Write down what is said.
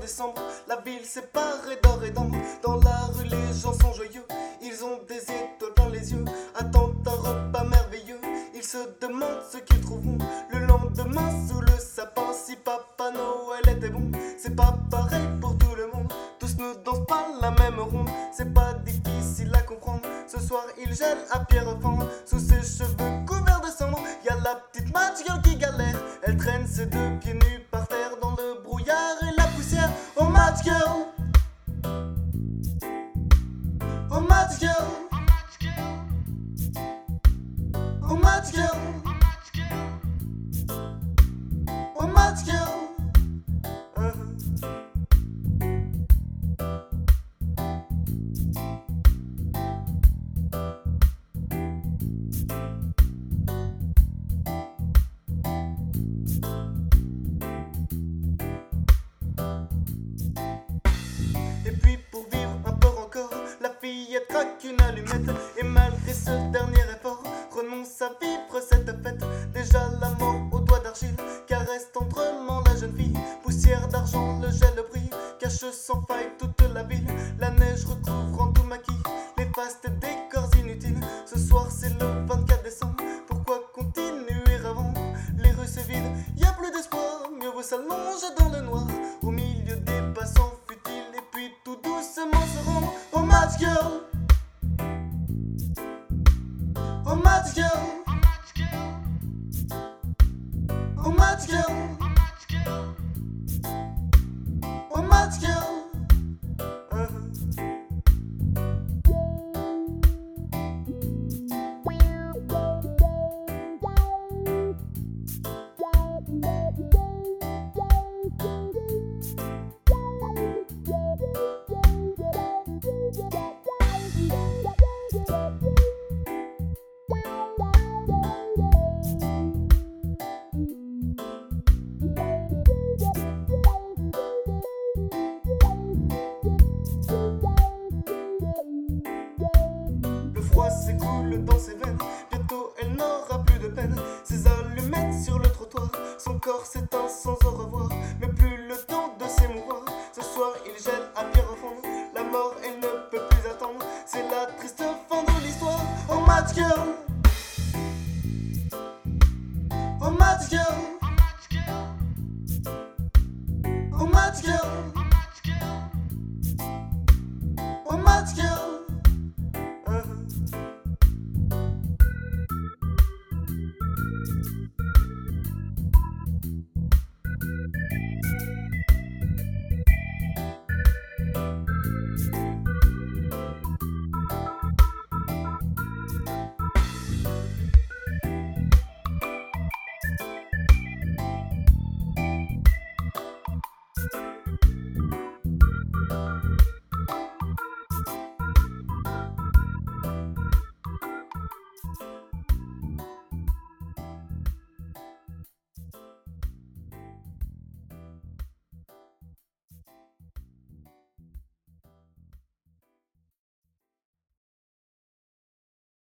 décembre, la ville s'est parée d'or et d'ambre. Dans la rue, les gens sont joyeux. Ils ont des étoiles dans les yeux, attendent un repas merveilleux. Ils se demandent ce qu'ils trouveront le lendemain sous le sapin. Si Papa Noël était bon, c'est pas pareil pour tout le monde. Tous ne dansent pas la même ronde, c'est pas difficile à comprendre. Ce soir, il gèle à pierre Oh match girl, oh match girl, oh match craque allumette. Et malgré ce dernier effort, renonce à vivre cette fête. Déjà la mort aux doigts d'argile caresse tendrement la jeune fille. Poussière d'argent, le gel brille, cache sans faille toute la ville. La neige recouvre en tout maquis les fastes décors inutiles. Ce soir c'est le 24 décembre, pourquoi continuer avant Les rues se vident, y a plus d'espoir, mieux vaut s'allonger dans le noir. Au milieu des passants futiles et puis tout doucement se rendre au match girl Au match s'écoule dans ses bientôt elle n'aura plus de peine. Ses allumettes sur le trottoir, son corps s'éteint sans au revoir, mais plus le temps de s'émouvoir. Ce soir il gèle à pierre la mort elle ne peut plus attendre. C'est la triste fin de l'histoire. Oh match girl, oh match girl, oh match girl, oh match girl.